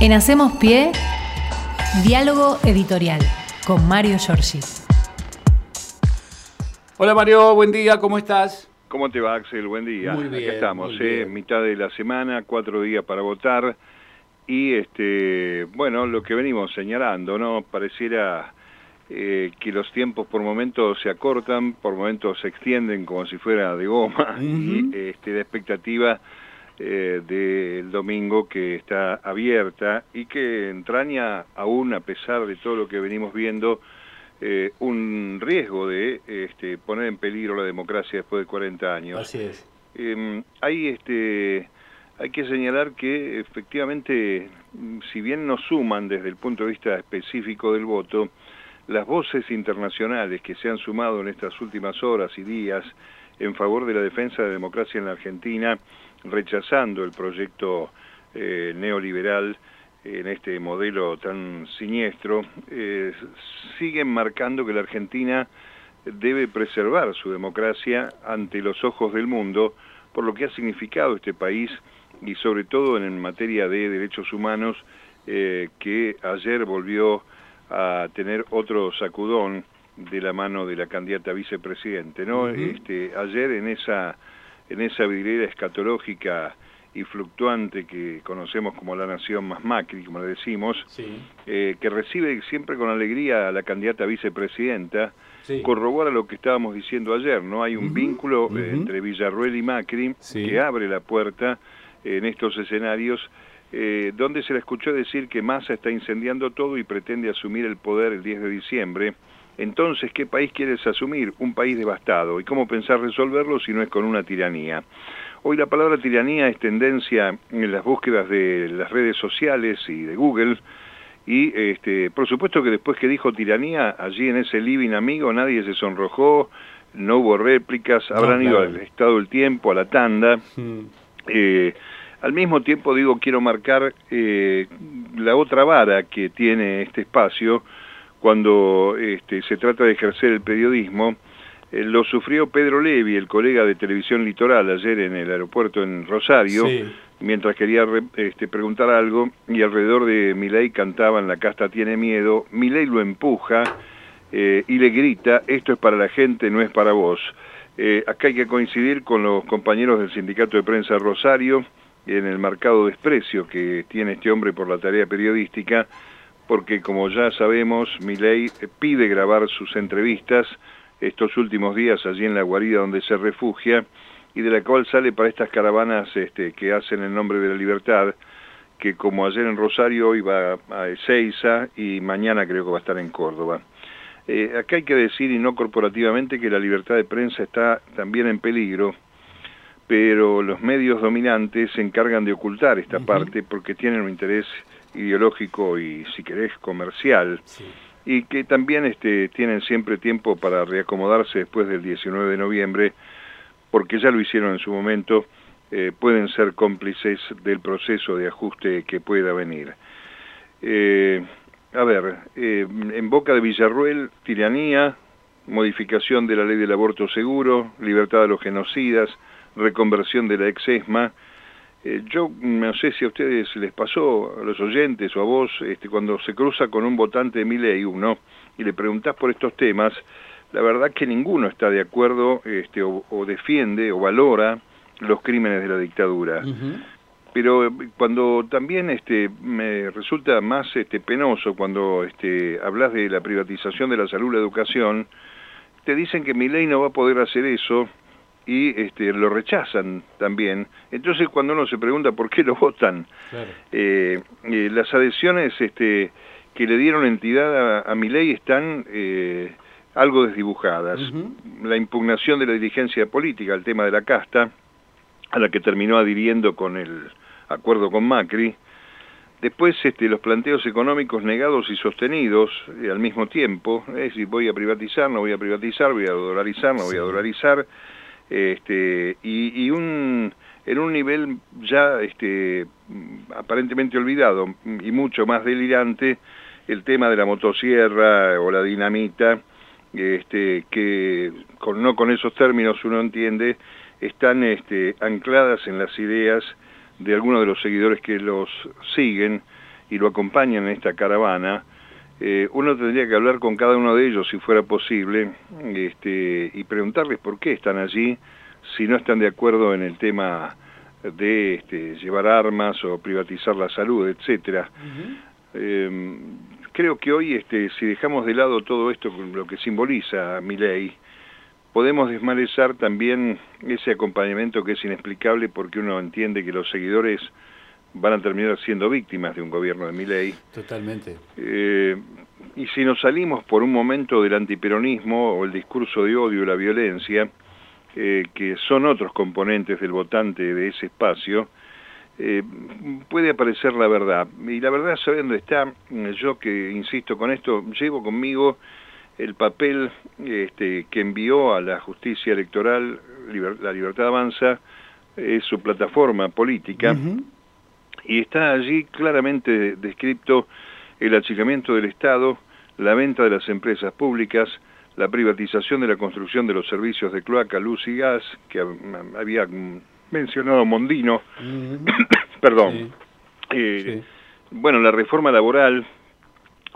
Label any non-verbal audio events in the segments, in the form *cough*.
En Hacemos Pie, diálogo editorial con Mario Giorgi. Hola Mario, buen día, ¿cómo estás? ¿Cómo te va, Axel? Buen día. Muy bien, Acá estamos, muy eh, bien. mitad de la semana, cuatro días para votar. Y, este, bueno, lo que venimos señalando, ¿no? Pareciera eh, que los tiempos por momentos se acortan, por momentos se extienden como si fuera de goma. Y este, la expectativa eh, del domingo que está abierta y que entraña aún, a pesar de todo lo que venimos viendo, eh, un riesgo de este, poner en peligro la democracia después de 40 años. Así es. Eh, hay, este, hay que señalar que efectivamente, si bien no suman desde el punto de vista específico del voto, las voces internacionales que se han sumado en estas últimas horas y días en favor de la defensa de la democracia en la Argentina, rechazando el proyecto eh, neoliberal en este modelo tan siniestro, eh, siguen marcando que la Argentina debe preservar su democracia ante los ojos del mundo por lo que ha significado este país y sobre todo en materia de derechos humanos eh, que ayer volvió a tener otro sacudón de la mano de la candidata vicepresidente, ¿no? Este ayer en esa en esa vidriera escatológica y fluctuante que conocemos como la nación más Macri, como le decimos, Sí, eh, que recibe siempre con alegría a la candidata vicepresidenta, sí. corrobora lo que estábamos diciendo ayer, ¿no? Hay un vínculo entre Villarruel y Macri Sí. que abre la puerta en estos escenarios eh, donde se le escuchó decir que Massa está incendiando todo y pretende asumir el poder el 10 de diciembre. Entonces, ¿qué país quieres asumir? Un país devastado. ¿Y cómo pensar resolverlo si no es con una tiranía? Hoy la palabra tiranía es tendencia en las búsquedas de las redes sociales y de Google. Y este, por supuesto que después que dijo tiranía, allí en ese living amigo nadie se sonrojó, no hubo réplicas, No, habrán ido al estado del tiempo, a la tanda. Mm, Eh, al mismo tiempo, digo, quiero marcar eh, la otra vara que tiene este espacio cuando este, se trata de ejercer el periodismo. Eh, lo sufrió Pedro Levi, el colega de Televisión Litoral, ayer en el aeropuerto en Rosario, Sí. mientras quería re- este, preguntar algo y alrededor de Milei cantaban La casta tiene miedo. Milei lo empuja eh, y le grita, esto es para la gente, no es para vos. Eh, acá hay que coincidir con los compañeros del Sindicato de Prensa Rosario en el marcado desprecio que tiene este hombre por la tarea periodística, porque como ya sabemos, Milei pide grabar sus entrevistas estos últimos días allí en la guarida donde se refugia y de la cual sale para estas caravanas este, que hacen en nombre de la libertad, que como ayer en Rosario hoy va a Ezeiza y mañana creo que va a estar en Córdoba. Eh, acá hay que decir, y no corporativamente, que la libertad de prensa está también en peligro, pero los medios dominantes se encargan de ocultar esta parte porque tienen un interés ideológico y, si querés, comercial, sí. y que también este, tienen siempre tiempo para reacomodarse después del 19 de noviembre, porque ya lo hicieron en su momento, eh, pueden ser cómplices del proceso de ajuste que pueda venir. Eh, a ver, eh, en boca de Villarruel, tiranía, modificación de la ley del aborto seguro, libertad de los genocidas, reconversión de la ex-ESMA. Eh, yo no sé si a ustedes les pasó, a los oyentes o a vos, este, cuando se cruza con un votante de Milei, uno, y le preguntás por estos temas, la verdad que ninguno está de acuerdo este, o, o defiende o valora los crímenes de la dictadura. Pero eh, cuando también este me resulta más este penoso cuando este hablas de la privatización de la salud y la educación te dicen que mi ley no va a poder hacer eso y este lo rechazan también. Entonces cuando uno se pregunta por qué lo votan Claro. eh, eh, las adhesiones este que le dieron entidad a, a mi ley están eh, algo desdibujadas. La impugnación de la dirigencia política al tema de la casta a la que terminó adhiriendo con el acuerdo con Macri. Después este, los planteos económicos negados y sostenidos al mismo tiempo, es decir, voy a privatizar, no voy a privatizar, voy a dolarizar, no voy a dolarizar, este, y, un, en un nivel ya este, aparentemente olvidado y mucho más delirante, el tema de la motosierra o la dinamita, este, que con, no con esos términos uno entiende, están este, ancladas en las ideas de algunos de los seguidores que los siguen y lo acompañan en esta caravana, eh, uno tendría que hablar con cada uno de ellos si fuera posible este, y preguntarles por qué están allí si no están de acuerdo en el tema de este, llevar armas o privatizar la salud, etcétera. Em, creo que hoy, este, si dejamos de lado todo esto, lo que simboliza mi ley, podemos desmalezar también ese acompañamiento que es inexplicable porque uno entiende que los seguidores van a terminar siendo víctimas de un gobierno de mi ley. Totalmente. Eh, y si nos salimos por un momento del antiperonismo o el discurso de odio y la violencia, eh, que son otros componentes del votante de ese espacio, eh, puede aparecer la verdad. Y la verdad, sabiendo está, yo que insisto con esto, llevo conmigo el papel este, que envió a la justicia electoral, la Libertad Avanza, es su plataforma política, y está allí claramente descrito el achicamiento del Estado, la venta de las empresas públicas, la privatización de la construcción de los servicios de cloaca, luz y gas, que había mencionado Mondino, *coughs* perdón. Eh, bueno, la reforma laboral,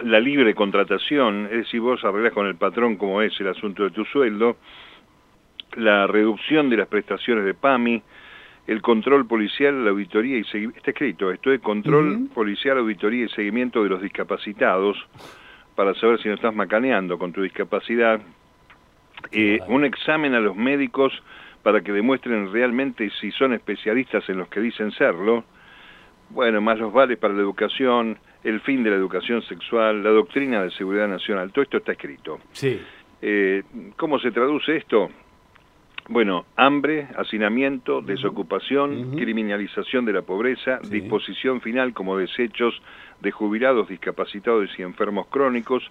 la libre contratación, es decir, vos arreglás con el patrón como es el asunto de tu sueldo, la reducción de las prestaciones de PAMI, el control policial, la auditoría y seguimiento, está escrito, esto es control policial, auditoría y seguimiento de los discapacitados, para saber si no estás macaneando con tu discapacidad, eh, un examen a los médicos para que demuestren realmente si son especialistas en los que dicen serlo, bueno, más los vales para la educación, el fin de la educación sexual, la doctrina de seguridad nacional, todo esto está escrito. Sí. Eh, ¿Cómo se traduce esto? Bueno, hambre, hacinamiento, desocupación, criminalización de la pobreza, disposición final como desechos de jubilados, discapacitados y enfermos crónicos,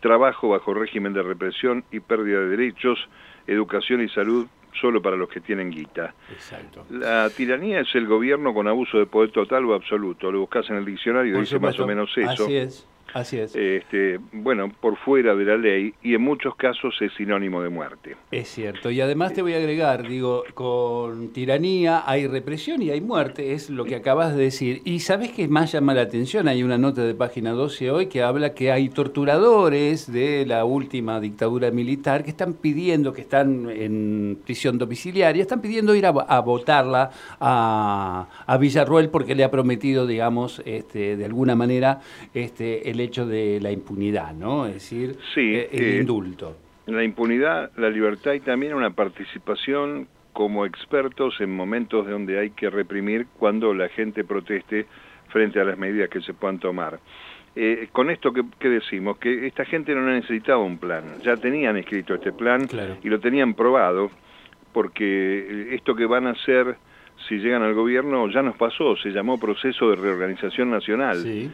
trabajo bajo régimen de represión y pérdida de derechos, educación y salud solo para los que tienen guita. Exacto. La tiranía es el gobierno con abuso de poder total o absoluto. Lo buscas en el diccionario y dice más o menos eso. Así es. Así es. Este, bueno, por fuera de la ley y en muchos casos es sinónimo de muerte. Es cierto. Y además te voy a agregar, digo, con tiranía hay represión y hay muerte, es lo que acabas de decir. Y sabes que más llama la atención, hay una nota de página 12 hoy que habla que hay torturadores de la última dictadura militar que están pidiendo, que están en prisión domiciliaria, están pidiendo ir a, votarla a, a, Villarruel porque le ha prometido, digamos, este, de alguna manera, este, el hecho de la impunidad, ¿no? Es decir, eh, el eh, indulto. La impunidad, la libertad y también una participación como expertos en momentos donde hay que reprimir cuando la gente proteste frente a las medidas que se puedan tomar. Eh, con esto, ¿qué, decimos? Que esta gente no necesitaba un plan, ya tenían escrito este plan y lo tenían probado, porque esto que van a hacer si llegan al gobierno ya nos pasó, se llamó proceso de reorganización nacional. Sí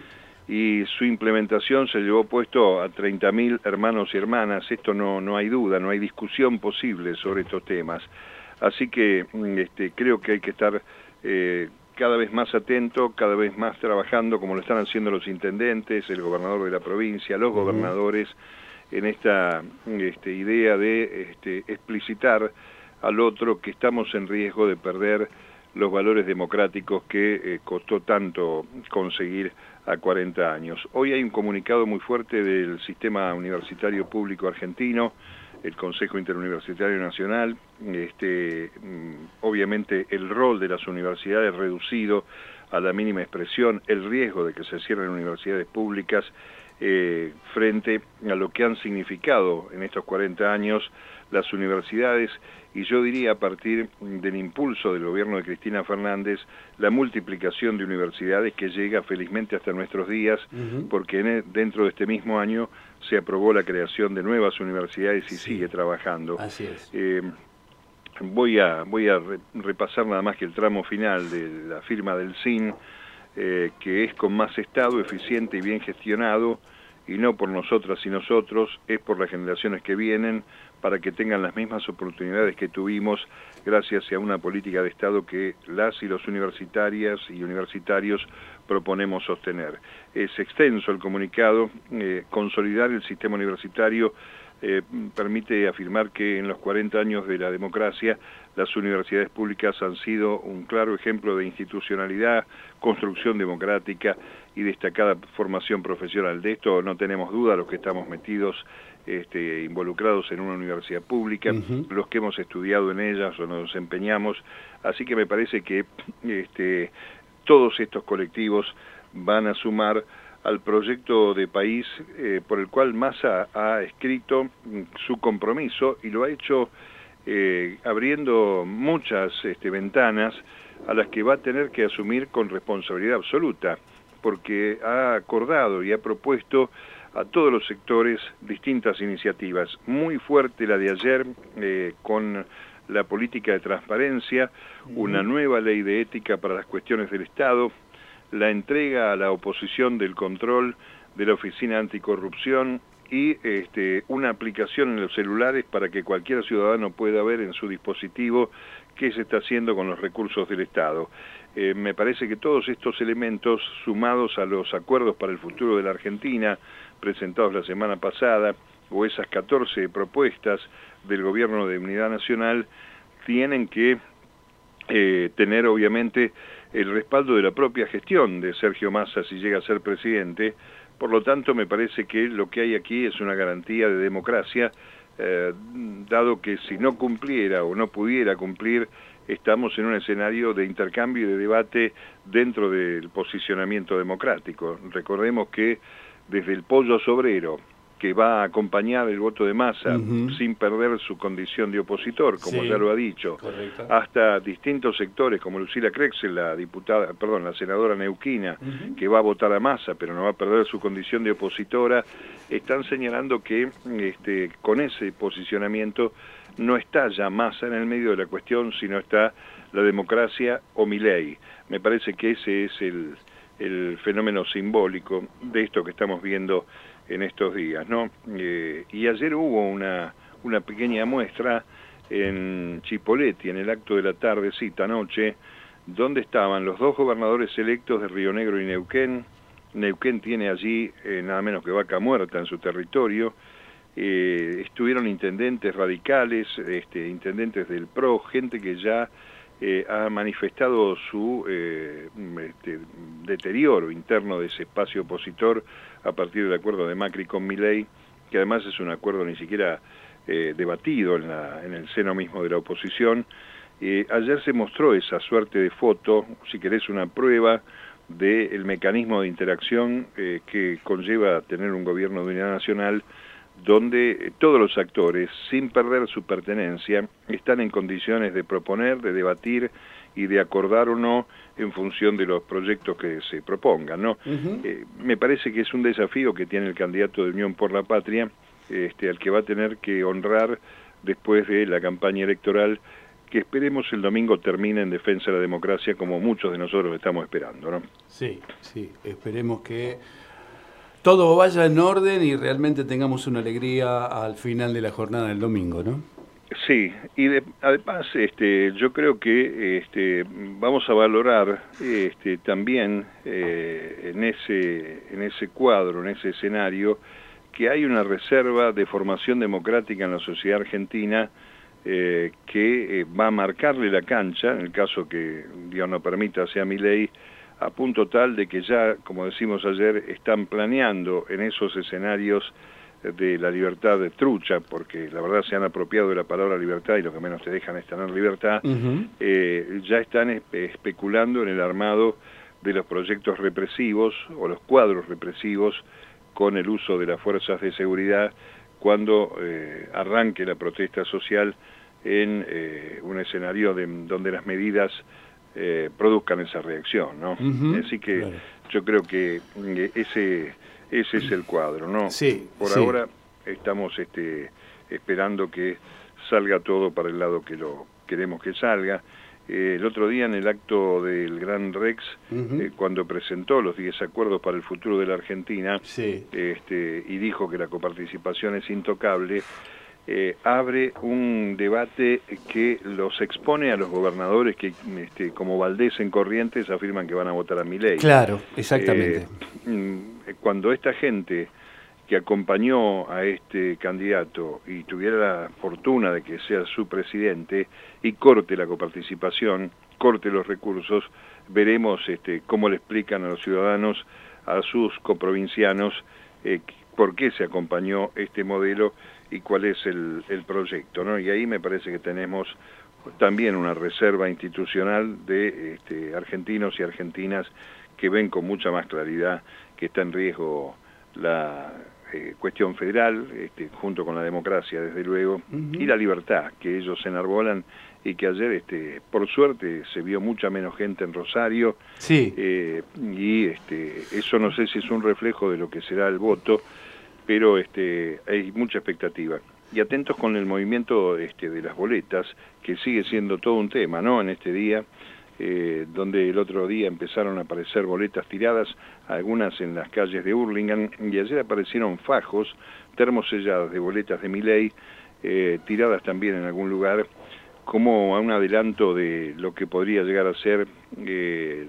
y su implementación se llevó puesto a 30.000 hermanos y hermanas. Esto no, no hay duda, no hay discusión posible sobre estos temas. Así que mm, este, creo que hay que estar eh, cada vez más atento, cada vez más trabajando, como lo están haciendo los intendentes, el gobernador de la provincia, los gobernadores, en esta este, idea de este, explicitar al otro que estamos en riesgo de perder los valores democráticos que eh, costó tanto conseguir a 40 años. Hoy hay un comunicado muy fuerte del Sistema Universitario Público Argentino, el Consejo Interuniversitario Nacional, este, mm, obviamente el rol de las universidades reducido a la mínima expresión, el riesgo de que se cierren universidades públicas eh, frente a lo que han significado en estos 40 años las universidades y yo diría a partir del impulso del gobierno de Cristina Fernández la multiplicación de universidades que llega felizmente hasta nuestros días porque e, dentro de este mismo año se aprobó la creación de nuevas universidades y sigue trabajando. Así es. Eh, voy a, voy a repasar nada más que el tramo final de la firma del SIN, eh, que es con más Estado, eficiente y bien gestionado, y no por nosotras y nosotros, es por las generaciones que vienen, para que tengan las mismas oportunidades que tuvimos gracias a una política de Estado que las y los universitarias y universitarios proponemos sostener. Es extenso el comunicado, eh, consolidar el sistema universitario eh, permite afirmar que en los 40 años de la democracia las universidades públicas han sido un claro ejemplo de institucionalidad, construcción democrática y destacada formación profesional. De esto no tenemos duda los que estamos metidos, este, involucrados en una universidad pública, los que hemos estudiado en ellas o nos empeñamos. Así que me parece que este, todos estos colectivos van a sumar al proyecto de país eh, por el cual Massa ha escrito su compromiso y lo ha hecho eh, abriendo muchas este, ventanas a las que va a tener que asumir con responsabilidad absoluta, porque ha acordado y ha propuesto a todos los sectores distintas iniciativas. Muy fuerte la de ayer eh, con la política de transparencia, una nueva ley de ética para las cuestiones del Estado, la entrega a la oposición del control de la Oficina Anticorrupción y este, una aplicación en los celulares para que cualquier ciudadano pueda ver en su dispositivo qué se está haciendo con los recursos del Estado. Eh, me parece que todos estos elementos, sumados a los acuerdos para el futuro de la Argentina, presentados la semana pasada, o esas 14 propuestas del Gobierno de Unidad Nacional, tienen que eh, tener obviamente el respaldo de la propia gestión de Sergio Massa si llega a ser presidente, por lo tanto, me parece que lo que hay aquí es una garantía de democracia, eh, dado que si no cumpliera o no pudiera cumplir, estamos en un escenario de intercambio y de debate dentro del posicionamiento democrático. Recordemos que desde el pollo sobrero que va a acompañar el voto de masa sin perder su condición de opositor, como ya lo ha dicho, hasta distintos sectores como Lucila Crexel, la diputada, perdón, la senadora neuquina, que va a votar a masa pero no va a perder su condición de opositora, están señalando que este, con ese posicionamiento no está ya masa en el medio de la cuestión, sino está la democracia o mi ley. Me parece que ese es el, el fenómeno simbólico de esto que estamos viendo en estos días, ¿no? Eh, y ayer hubo una, una pequeña muestra en Chipoletti, en el acto de la tardecita noche, donde estaban los dos gobernadores electos de Río Negro y Neuquén. Neuquén tiene allí eh, nada menos que vaca muerta en su territorio. Eh, estuvieron intendentes radicales, este, intendentes del PRO, gente que ya eh, ha manifestado su eh, este, deterioro interno de ese espacio opositor a partir del acuerdo de Macri con Milei, que además es un acuerdo ni siquiera eh, debatido en, la, en, el seno mismo de la oposición. ayer se mostró esa suerte de foto, si querés una prueba del mecanismo de interacción que conlleva tener un gobierno de unidad nacional donde todos los actores, sin perder su pertenencia, están en condiciones de proponer, de debatir y de acordar o no en función de los proyectos que se propongan. ¿no? Eh, me parece que es un desafío que tiene el candidato de Unión por la Patria, este, al que va a tener que honrar después de la campaña electoral que esperemos el domingo termine en defensa de la democracia como muchos de nosotros estamos esperando. ¿no? Sí, sí, esperemos que todo vaya en orden y realmente tengamos una alegría al final de la jornada del domingo, ¿no? Sí, y además este, yo creo que este, vamos a valorar este, también eh, en, ese, en ese cuadro, en ese escenario, que hay una reserva de formación democrática en la sociedad argentina eh, que eh, va a marcarle la cancha, en el caso que Dios no permita sea mi ley, a punto tal de que ya, como decimos ayer, están planeando en esos escenarios de la libertad de trucha, porque la verdad se han apropiado de la palabra libertad y lo que menos te dejan es tener libertad, eh, ya están especulando en el armado de los proyectos represivos o los cuadros represivos con el uso de las fuerzas de seguridad cuando eh, arranque la protesta social en eh, un escenario de, donde las medidas eh, produzcan esa reacción, ¿no? Así que yo creo que eh, ese ese es el cuadro, ¿no? Sí. Por ahora estamos este, esperando que salga todo para el lado que lo queremos que salga. Eh, el otro día en el acto del Gran Rex, cuando presentó los 10 acuerdos para el futuro de la Argentina este, y dijo que la coparticipación es intocable, eh, abre un debate que los expone a los gobernadores que, este, como Valdés en Corrientes, afirman que van a votar a mi ley. Claro, exactamente. Eh, mm, cuando esta gente que acompañó a este candidato y tuviera la fortuna de que sea su presidente y corte la coparticipación, corte los recursos, veremos este, cómo le explican a los ciudadanos, a sus coprovincianos, eh, por qué se acompañó este modelo y cuál es el, proyecto. ¿no? Y ahí me parece que tenemos también una reserva institucional de este, argentinos y argentinas que ven con mucha más claridad que está en riesgo la eh, cuestión federal, este, junto con la democracia, desde luego, y la libertad que ellos enarbolan y que ayer, este, por suerte, se vio mucha menos gente en Rosario. Sí. Eh, y este, eso no sé si es un reflejo de lo que será el voto, pero este, hay mucha expectativa. Y atentos con el movimiento este, de las boletas, que sigue siendo todo un tema, ¿no? En este día, eh, donde el otro día empezaron a aparecer boletas tiradas, algunas en las calles de Hurlingham, y ayer aparecieron fajos termosellados de boletas de Miley, eh, tiradas también en algún lugar, como a un adelanto de lo que podría llegar a ser eh,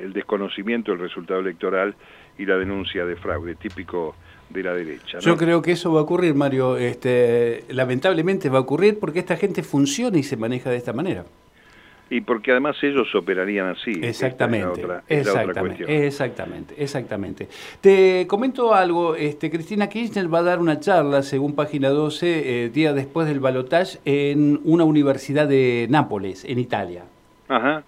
el desconocimiento del resultado electoral y la denuncia de fraude, típico de la derecha. Yo creo que eso va a ocurrir, Mario. Este, lamentablemente va a ocurrir porque esta gente funciona y se maneja de esta manera. Y porque además ellos operarían así. Exactamente. exactamente, exactamente, exactamente. Te comento algo, este, Cristina Kirchner va a dar una charla, según página 12, eh, día después del balotaje, en una universidad de Nápoles, en Italia. Ajá,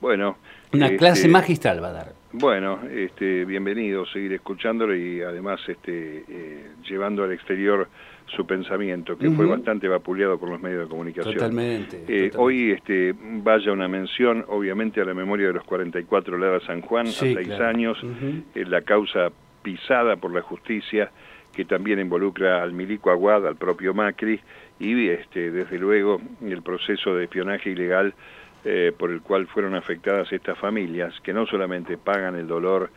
bueno. Una este, clase magistral va a dar. Bueno, este, bienvenido, seguir escuchándolo y además este, eh, llevando al exterior su pensamiento, que fue bastante vapuleado por los medios de comunicación. Totalmente. Eh, hoy este, vaya una mención, obviamente, a la memoria de los 44 Lara San Juan, a seis años, eh, la causa pisada por la justicia, que también involucra al milico Aguad, al propio Macri, y este, desde luego el proceso de espionaje ilegal eh, por el cual fueron afectadas estas familias, que no solamente pagan el dolor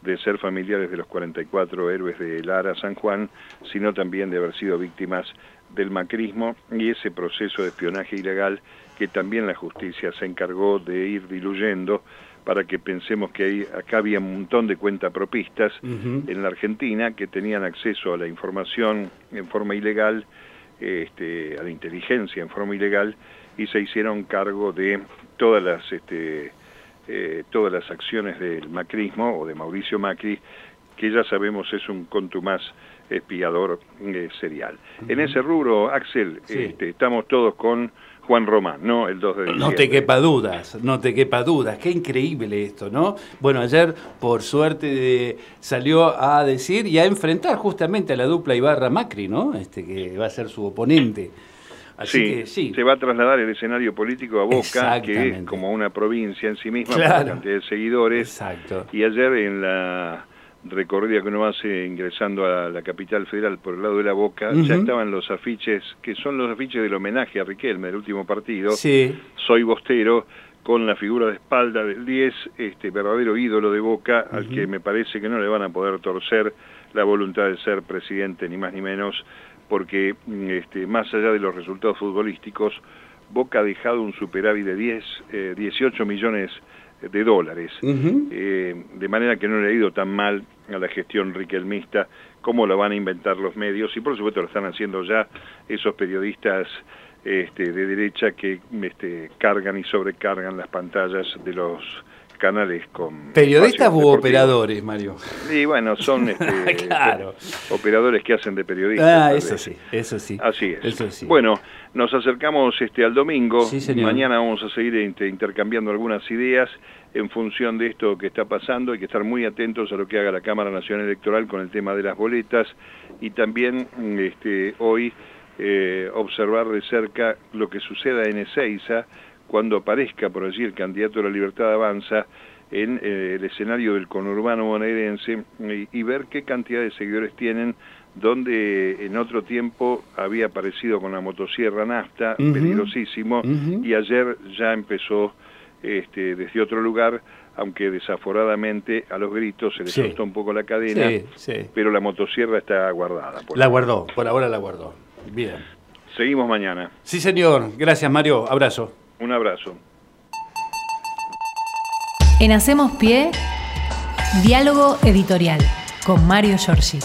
de ser familiares de los 44 héroes de Lara San Juan, sino también de haber sido víctimas del macrismo y ese proceso de espionaje ilegal que también la justicia se encargó de ir diluyendo para que pensemos que ahí, acá había un montón de cuentapropistas en la Argentina que tenían acceso a la información en forma ilegal, este, a la inteligencia en forma ilegal y se hicieron cargo de todas las este, eh, todas las acciones del macrismo o de Mauricio Macri, que ya sabemos es un contumaz espiador eh, serial. En ese rubro, Axel, este, estamos todos con Juan Román, ¿no? El 2 de diciembre. No te quepa dudas, no te quepa dudas. Qué increíble esto, ¿no? Bueno, ayer, por suerte, salió a decir y a enfrentar justamente a la dupla Ibarra Macri, ¿no? Este que va a ser su oponente sí, se va a trasladar el escenario político a Boca, que es como una provincia en sí misma, con la cantidad de seguidores. Exacto. Y ayer en la recorrida que uno hace ingresando a la capital federal por el lado de la Boca, ya estaban los afiches, que son los afiches del homenaje a Riquelme, el último partido. Sí. Soy Bostero, con la figura de espalda del 10, este verdadero ídolo de Boca, al que me parece que no le van a poder torcer la voluntad de ser presidente, ni más ni menos, porque mm, este, más allá de los resultados futbolísticos, Boca ha dejado un superávit de 10, 18 eh, millones de dólares, eh, de manera que no le ha ido tan mal a la gestión riquelmista como lo van a inventar los medios, y por supuesto lo están haciendo ya esos periodistas este, de derecha que este, cargan y sobrecargan las pantallas de los canales con... ¿Periodistas u operadores, Mario? Y bueno, son *laughs* este, claro. operadores que hacen de periodistas. Ah, eso sí, eso sí. Así es. Eso sí. Bueno, nos acercamos este, al domingo. Sí, señor. Mañana vamos a seguir intercambiando algunas ideas en función de esto que está pasando. Hay que estar muy atentos a lo que haga la Cámara Nacional Electoral con el tema de las boletas y también este, hoy eh, observar de cerca lo que suceda en Ezeiza cuando aparezca por allí el candidato de la Libertad Avanza en eh, el escenario del conurbano bonaerense y, ver qué cantidad de seguidores tienen, donde en otro tiempo había aparecido con la motosierra nafta, peligrosísimo, y ayer ya empezó este, desde otro lugar, aunque desaforadamente a los gritos se les sí. un poco la cadena, pero la motosierra está guardada. la guardó, por ahora la guardó. Bien. Seguimos mañana. Sí, señor. Gracias, Mario. Abrazo. Un abrazo. En Hacemos Pie, diálogo editorial con Mario Giorgi.